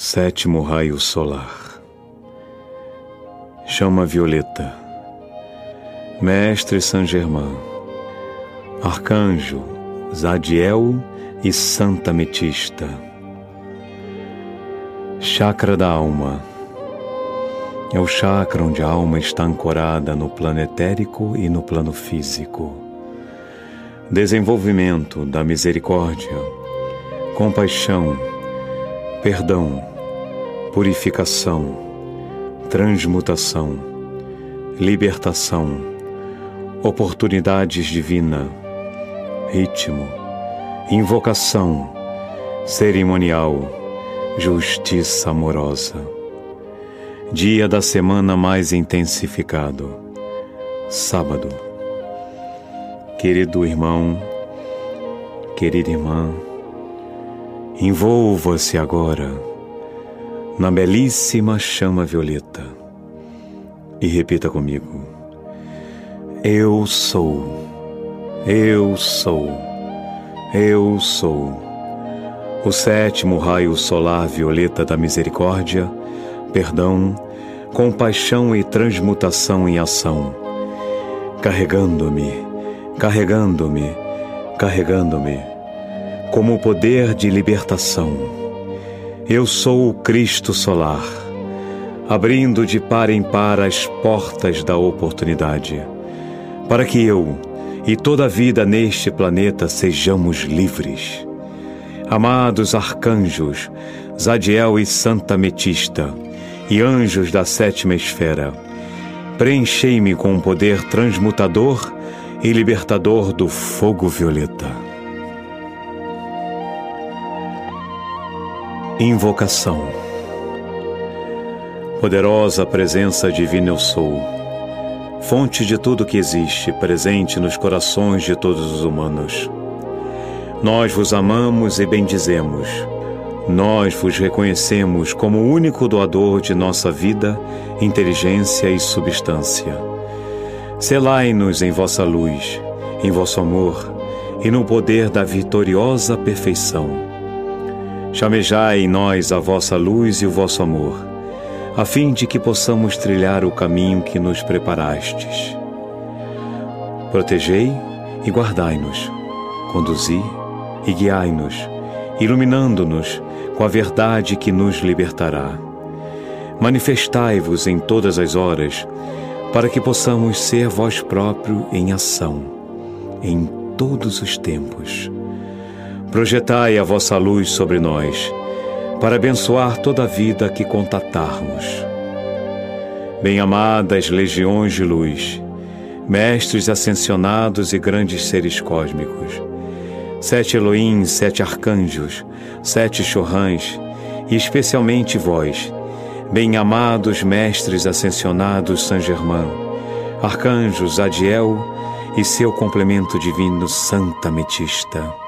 Sétimo raio solar. Chama violeta. Mestre Saint Germain. Arcanjo Zadiel e Santa Metista. Chakra da alma. É o chakra onde a alma está ancorada no plano etérico e no plano físico. Desenvolvimento da misericórdia, compaixão, perdão, purificação, transmutação, libertação, oportunidades divina, ritmo, invocação, cerimonial, justiça amorosa. Dia da semana mais intensificado, sábado. Querido irmão, querida irmã, envolva-se agora na belíssima chama violeta. E repita comigo: Eu sou, eu sou, eu sou. O sétimo raio solar violeta da misericórdia, perdão, compaixão e transmutação em ação, carregando-me, carregando-me, carregando-me, como o poder de libertação eu sou o Cristo solar, abrindo de par em par as portas da oportunidade, para que eu e toda a vida neste planeta sejamos livres. Amados arcanjos, Zadiel e Santa Metista, e anjos da sétima esfera, preenchei-me com o poder transmutador e libertador do fogo violeta. Invocação Poderosa presença divina eu sou, fonte de tudo que existe, presente nos corações de todos os humanos. Nós vos amamos e bendizemos. Nós vos reconhecemos como o único doador de nossa vida, inteligência e substância. Selai-nos em vossa luz, em vosso amor e no poder da vitoriosa perfeição Chamejai em nós a vossa luz e o vosso amor, a fim de que possamos trilhar o caminho que nos preparastes. Protegei e guardai-nos, conduzi e guiai-nos, iluminando-nos com a verdade que nos libertará. Manifestai-vos em todas as horas, para que possamos ser vós próprio em ação, em todos os tempos Projetai a vossa luz sobre nós, para abençoar toda a vida que contatarmos. Bem-amadas legiões de luz, mestres ascensionados e grandes seres cósmicos, sete Elohim, sete arcanjos, sete chorrãs, e especialmente vós, bem-amados mestres ascensionados Saint Germain, arcanjos Adiel e seu complemento divino Santa Metista.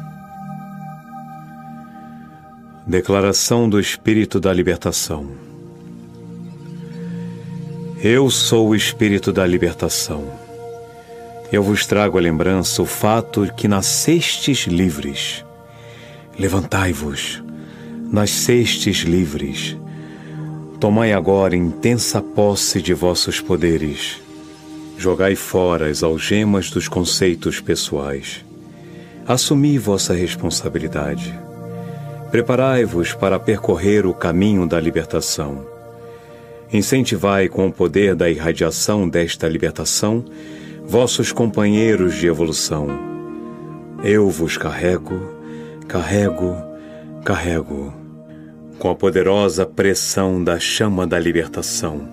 Declaração do Espírito da Libertação. Eu sou o Espírito da Libertação. Eu vos trago à lembrança o fato que nascestes livres. Levantai-vos, nascestes livres. Tomai agora intensa posse de vossos poderes. Jogai fora as algemas dos conceitos pessoais. Assumi vossa responsabilidade Preparai-vos para percorrer o caminho da libertação. Incentivai com o poder da irradiação desta libertação vossos companheiros de evolução. Eu vos carrego, carrego, carrego, com a poderosa pressão da chama da libertação,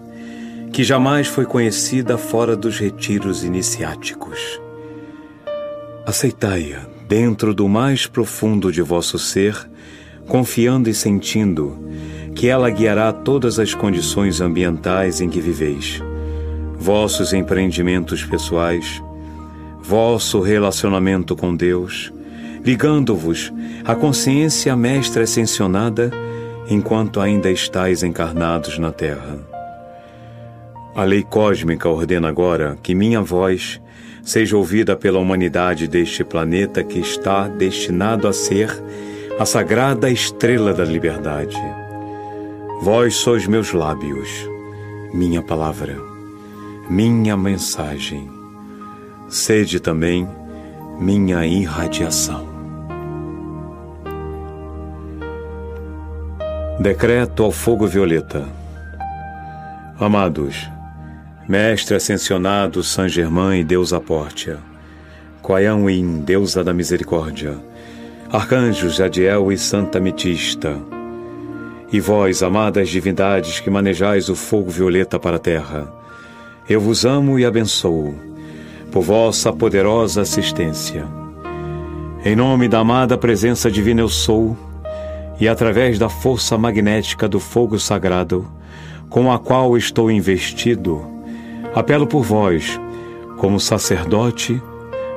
que jamais foi conhecida fora dos retiros iniciáticos. Aceitai-a dentro do mais profundo de vosso ser confiando e sentindo que ela guiará todas as condições ambientais em que viveis, vossos empreendimentos pessoais, vosso relacionamento com Deus, ligando-vos à consciência mestra ascensionada enquanto ainda estáis encarnados na Terra. A lei cósmica ordena agora que minha voz seja ouvida pela humanidade deste planeta que está destinado a ser a sagrada estrela da liberdade. Vós sois meus lábios, minha palavra, minha mensagem. Sede também minha irradiação. Decreto ao fogo violeta. Amados, Mestre ascensionado San Germain e deusa Pórtia, Quaião In, deusa da misericórdia, Arcanjos Jadiel e Santa Mitista, e vós, amadas divindades que manejais o fogo violeta para a terra, eu vos amo e abençoo, por vossa poderosa assistência. Em nome da amada presença divina eu sou, e através da força magnética do fogo sagrado, com a qual estou investido, apelo por vós, como sacerdote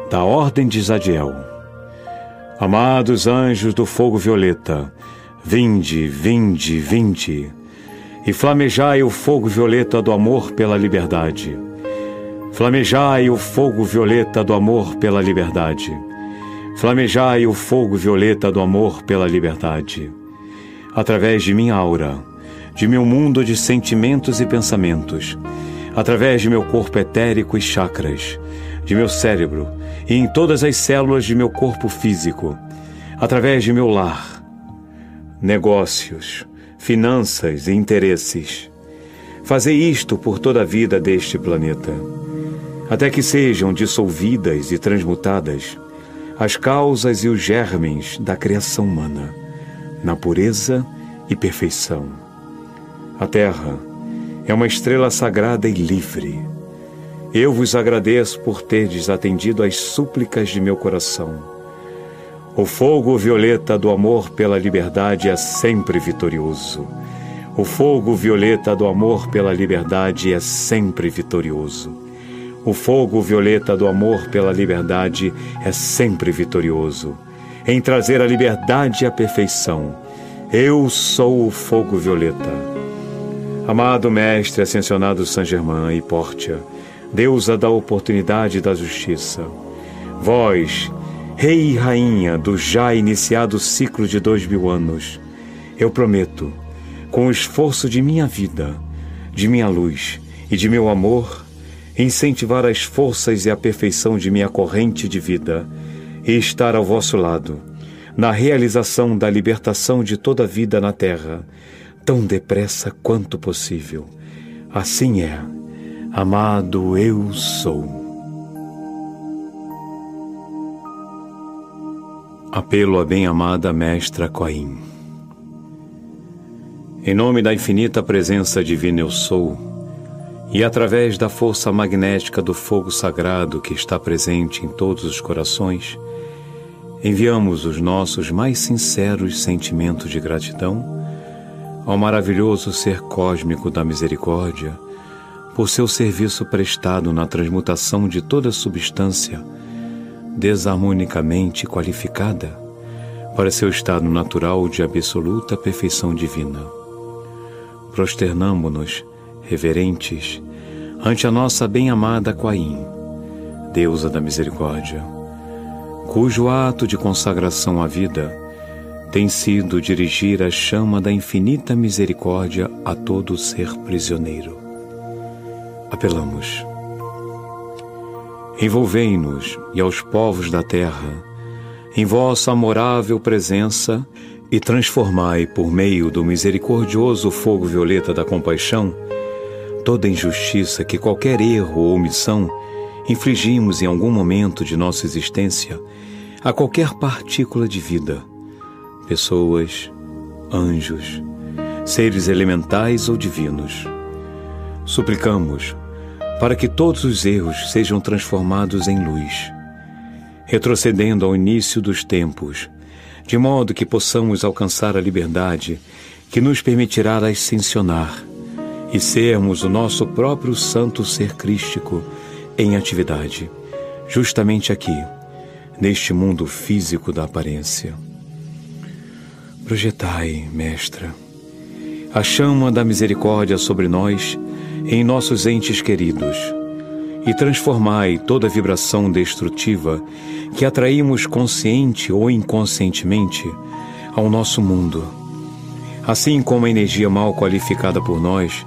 da Ordem de Zadiel. Amados anjos do fogo violeta, vinde, vinde, vinde, e flamejai o fogo violeta do amor pela liberdade. Flamejai o fogo violeta do amor pela liberdade. Flamejai o fogo violeta do amor pela liberdade. Através de minha aura, de meu mundo de sentimentos e pensamentos, através de meu corpo etérico e chakras, de meu cérebro e em todas as células de meu corpo físico, através de meu lar, negócios, finanças e interesses. Fazei isto por toda a vida deste planeta, até que sejam dissolvidas e transmutadas as causas e os germens da criação humana, na pureza e perfeição. A Terra, é uma estrela sagrada e livre. Eu vos agradeço por terdes atendido às súplicas de meu coração. O fogo violeta do amor pela liberdade é sempre vitorioso. O fogo violeta do amor pela liberdade é sempre vitorioso. O fogo violeta do amor pela liberdade é sempre vitorioso. Em trazer a liberdade a perfeição, eu sou o fogo violeta. Amado Mestre Ascensionado Saint Germain e Pórtia, deusa da oportunidade e da justiça, vós, Rei e Rainha do já iniciado ciclo de dois mil anos, eu prometo, com o esforço de minha vida, de minha luz e de meu amor, incentivar as forças e a perfeição de minha corrente de vida e estar ao vosso lado, na realização da libertação de toda vida na terra tão depressa quanto possível. Assim é, amado eu sou. Apelo à bem-amada Mestra Coim. Em nome da infinita presença divina eu sou, e através da força magnética do fogo sagrado que está presente em todos os corações, enviamos os nossos mais sinceros sentimentos de gratidão ao maravilhoso ser cósmico da misericórdia, por seu serviço prestado na transmutação de toda substância desarmonicamente qualificada para seu estado natural de absoluta perfeição divina. Prosternamo-nos, reverentes, ante a nossa bem-amada Quaim, deusa da misericórdia, cujo ato de consagração à vida tem sido dirigir a chama da infinita misericórdia a todo ser prisioneiro. Apelamos. Envolvei-nos e aos povos da terra em vossa amorável presença e transformai, por meio do misericordioso fogo violeta da compaixão, toda injustiça que qualquer erro ou omissão infligimos em algum momento de nossa existência a qualquer partícula de vida pessoas, anjos, seres elementais ou divinos. Suplicamos para que todos os erros sejam transformados em luz, retrocedendo ao início dos tempos, de modo que possamos alcançar a liberdade que nos permitirá ascensionar e sermos o nosso próprio santo ser crístico em atividade, justamente aqui, neste mundo físico da aparência. Projetai, Mestra, a chama da misericórdia sobre nós, em nossos entes queridos, e transformai toda vibração destrutiva que atraímos consciente ou inconscientemente ao nosso mundo, assim como a energia mal qualificada por nós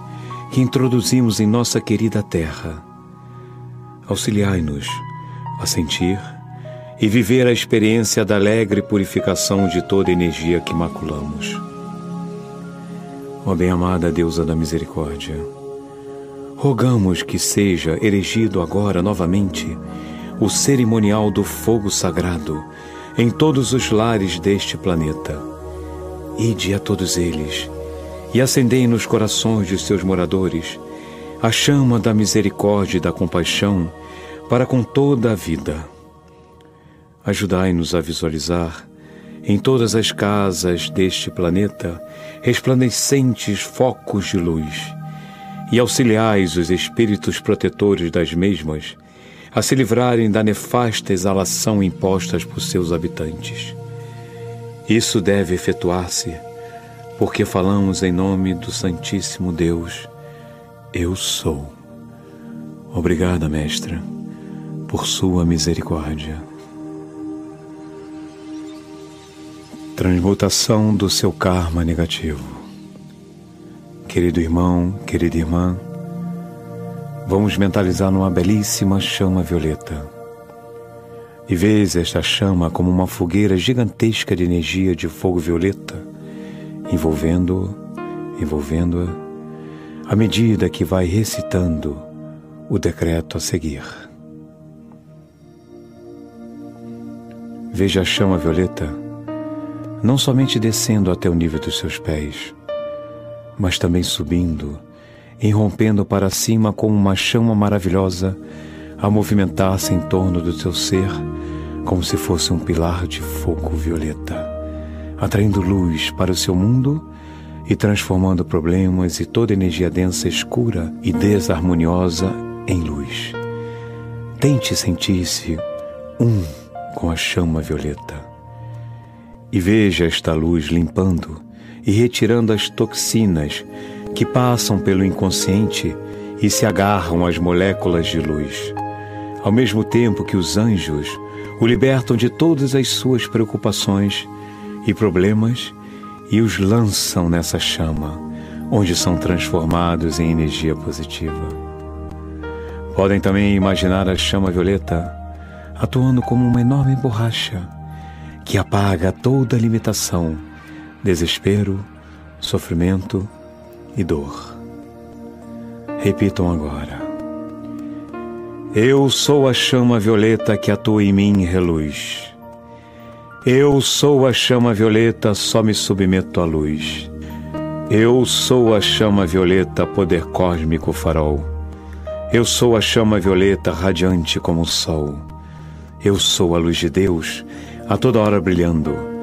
que introduzimos em nossa querida Terra. Auxiliai-nos a sentir e viver a experiência da alegre purificação de toda energia que maculamos. Ó bem-amada deusa da misericórdia, rogamos que seja erigido agora novamente o cerimonial do fogo sagrado em todos os lares deste planeta. Ide a todos eles e acendei nos corações de seus moradores a chama da misericórdia e da compaixão para com toda a vida. Ajudai-nos a visualizar em todas as casas deste planeta resplandecentes focos de luz e auxiliais os espíritos protetores das mesmas a se livrarem da nefasta exalação imposta por seus habitantes. Isso deve efetuar-se porque falamos em nome do Santíssimo Deus. Eu sou. Obrigada, Mestra, por sua misericórdia. Transmutação do seu karma negativo. Querido irmão, querida irmã, Vamos mentalizar numa belíssima chama violeta. E vês esta chama como uma fogueira gigantesca de energia de fogo violeta, envolvendo, envolvendo-a, à medida que vai recitando o decreto a seguir. Veja a chama violeta não somente descendo até o nível dos seus pés, mas também subindo irrompendo para cima como uma chama maravilhosa, a movimentar-se em torno do teu ser, como se fosse um pilar de fogo violeta, atraindo luz para o seu mundo e transformando problemas e toda energia densa, escura e desarmoniosa em luz. Tente sentir-se um com a chama violeta. E veja esta luz limpando e retirando as toxinas que passam pelo inconsciente e se agarram às moléculas de luz, ao mesmo tempo que os anjos o libertam de todas as suas preocupações e problemas e os lançam nessa chama, onde são transformados em energia positiva. Podem também imaginar a chama violeta atuando como uma enorme borracha que apaga toda limitação, desespero, sofrimento e dor. Repitam agora. Eu sou a chama violeta que atua em mim reluz. Eu sou a chama violeta, só me submeto à luz. Eu sou a chama violeta, poder cósmico farol. Eu sou a chama violeta, radiante como o sol. Eu sou a luz de Deus, a toda hora brilhando